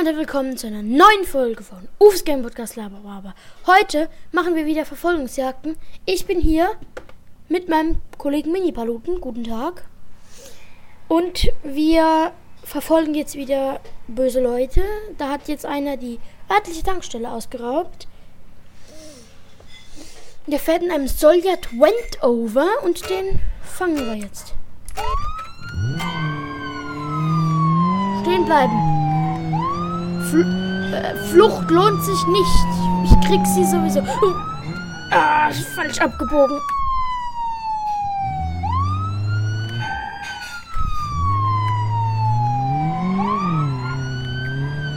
und willkommen zu einer neuen Folge von Ufs Game Podcast Laberwaber. Heute machen wir wieder Verfolgungsjagden. Ich bin hier mit meinem Kollegen Mini-Paluten. Guten Tag. Und wir verfolgen jetzt wieder böse Leute. Da hat jetzt einer die örtliche Tankstelle ausgeraubt. Der fährt in einem Soljat Wentover und den fangen wir jetzt. Stehen bleiben. Fl äh, Flucht lohnt sich nicht. Ich krieg sie sowieso. Ah, falsch abgebogen.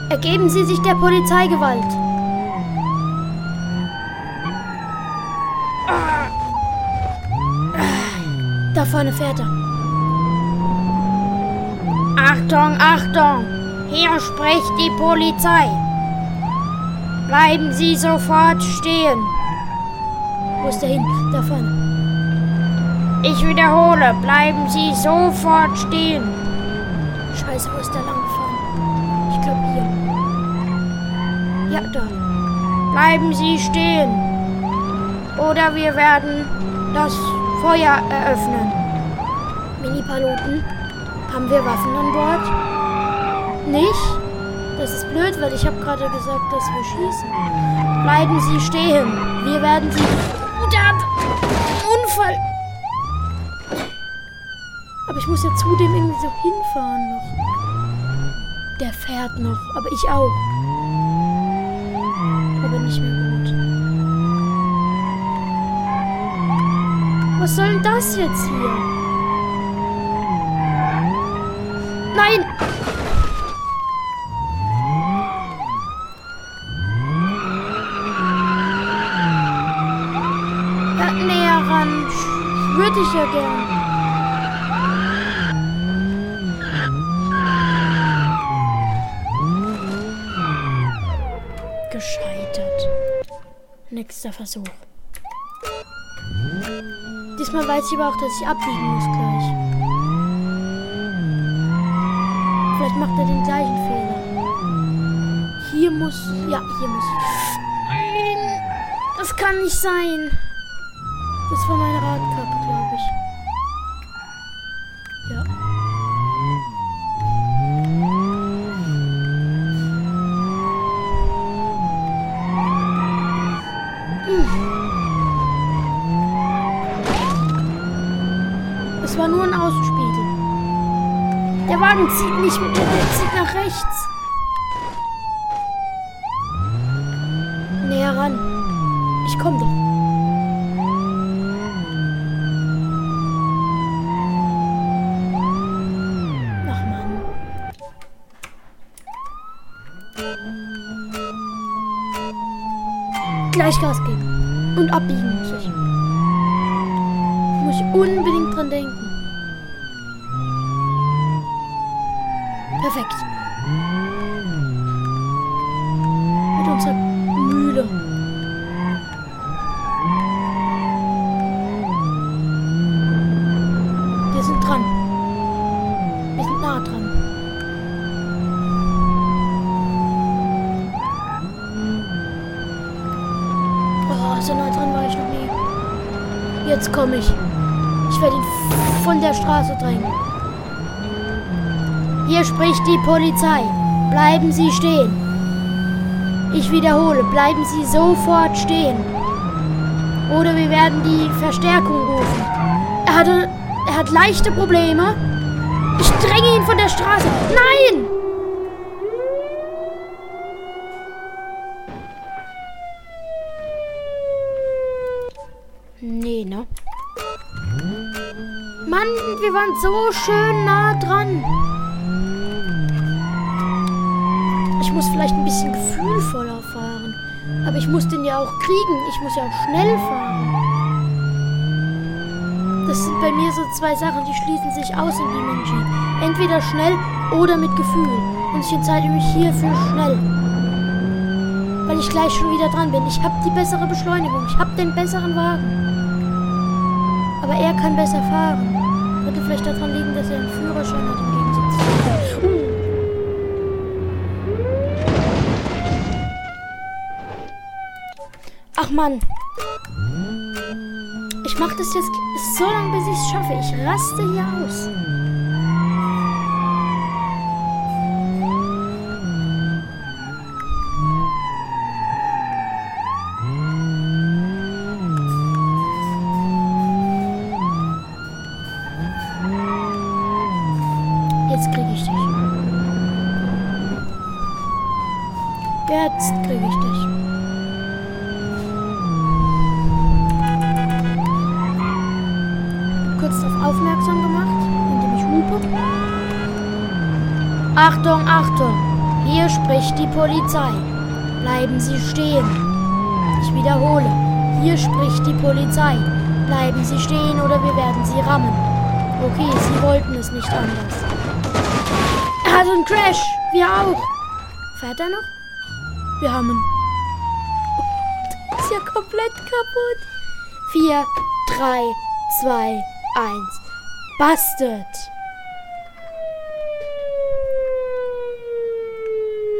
Ergeben Sie sich der Polizeigewalt. Ah. Da vorne fährt er. Achtung, Achtung! Hier spricht die Polizei. Bleiben Sie sofort stehen. Wo ist der hin? Da vorne. Ich wiederhole, bleiben Sie sofort stehen. Scheiße, wo ist der lang gefahren? Ich glaube hier. Ja, da. Bleiben Sie stehen. Oder wir werden das Feuer eröffnen. Mini-Piloten, haben wir Waffen an Bord? Nicht? Das ist blöd, weil ich habe gerade gesagt, dass wir schießen. Bleiben Sie stehen. Wir werden Sie... Da, Unfall. Aber ich muss ja zudem irgendwie so hinfahren noch. Der fährt noch, aber ich auch. Aber nicht mehr gut. Was soll denn das jetzt hier? Nein! Würde ich ja gern. Gescheitert. Nächster Versuch. Diesmal weiß ich aber auch, dass ich abbiegen muss gleich. Vielleicht macht er den gleichen Fehler. Hier muss... Ja, hier muss... Nein! Das kann nicht sein. Das war meine Radkappe, glaube ich. Ja. Es war nur ein Außenspiegel. Der Wagen zieht nicht mit, der zieht nach rechts. Gleich Gas geben. Und abbiegen muss ich. Muss ich unbedingt dran denken. Perfekt. Mit unserer Mühle. Wir sind dran. Wir sind nah dran. so nah dran war ich noch nie. Jetzt komme ich. Ich werde ihn von der Straße drängen. Hier spricht die Polizei. Bleiben Sie stehen. Ich wiederhole, bleiben Sie sofort stehen. Oder wir werden die Verstärkung rufen. Er hatte, er hat leichte Probleme. Ich dränge ihn von der Straße. Nein! Nee, ne? Mann, wir waren so schön nah dran. Ich muss vielleicht ein bisschen gefühlvoller fahren. Aber ich muss den ja auch kriegen. Ich muss ja auch schnell fahren. Das sind bei mir so zwei Sachen, die schließen sich aus in Dimension. Entweder schnell oder mit Gefühl. Und ich entscheide mich hier für schnell. Weil ich gleich schon wieder dran bin. Ich habe die bessere Beschleunigung. Ich habe den besseren Wagen. Aber er kann besser fahren. Würde vielleicht daran liegen, dass er einen Führerschein hat im Gegensatz. Ach Mann. Ich mache das jetzt so lange, bis ich es schaffe. Ich raste hier aus. Jetzt kriege ich dich. Kurz darauf aufmerksam gemacht, indem ich hupe. Achtung, Achtung! Hier spricht die Polizei. Bleiben Sie stehen. Ich wiederhole. Hier spricht die Polizei. Bleiben Sie stehen oder wir werden Sie rammen. Okay, Sie wollten es nicht anders. Hat einen Crash. Wir auch. Fährt er noch? Wir haben ihn. Ist ja komplett kaputt. 4, 3, 2, 1. Bastet.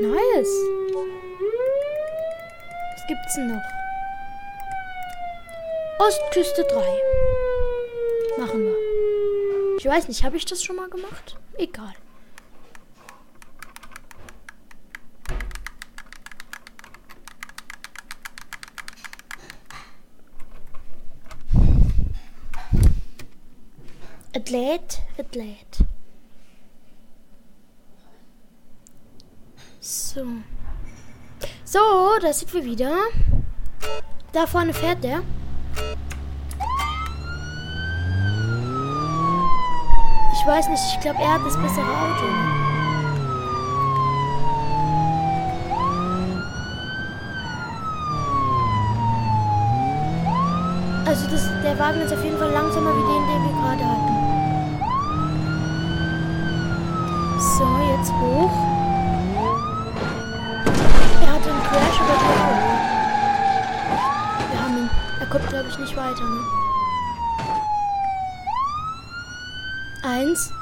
Nice. Was gibt's denn noch? Ostküste 3. Machen wir. Ich weiß nicht, habe ich das schon mal gemacht? Egal. Athlet, Athlet. So. So, da sind wir wieder. Da vorne fährt der. Ich weiß nicht, ich glaube, er hat das bessere Auto. Also das, der Wagen ist auf jeden Fall langsamer wie den, den wir gerade hatten. So, jetzt hoch. Er hat einen Crash, aber wir auch. Wir haben ihn. Er kommt, glaube ich, nicht weiter, ne? Eins.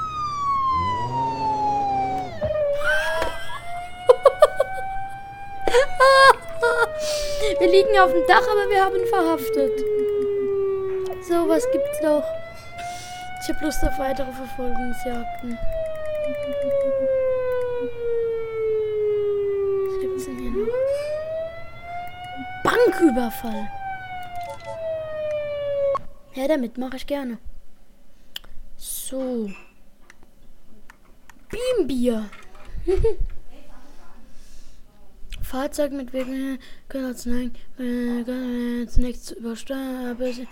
wir liegen auf dem Dach, aber wir haben ihn verhaftet. So, was gibt's noch? Ich habe Lust auf weitere Verfolgungsjagden. Was gibt's denn hier noch? Banküberfall. Ja, damit mache ich gerne. So. Beambier. Fahrzeug mit Wegen können zunächst übersteuern.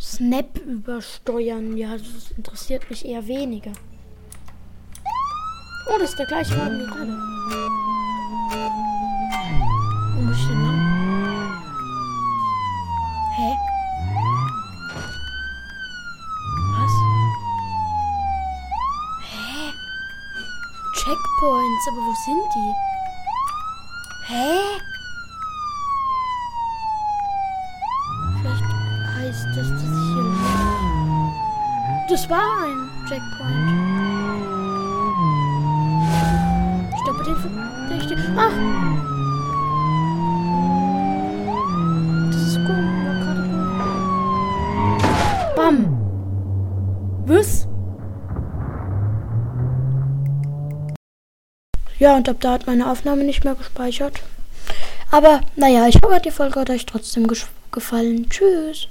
Snap übersteuern. Ja, das interessiert mich eher weniger. Oh, das ist der gleiche Wagen wie gerade. Wo muss ich denn lang? Hä? Was? Hä? Checkpoints, aber wo sind die? Hä? heißt, dass das hier Das war ein Checkpoint. Ach! Das ist gut. Bam! Was? Ja, und ab da hat meine Aufnahme nicht mehr gespeichert. Aber naja, ich hoffe, die Folge hat euch trotzdem gefallen. Tschüss.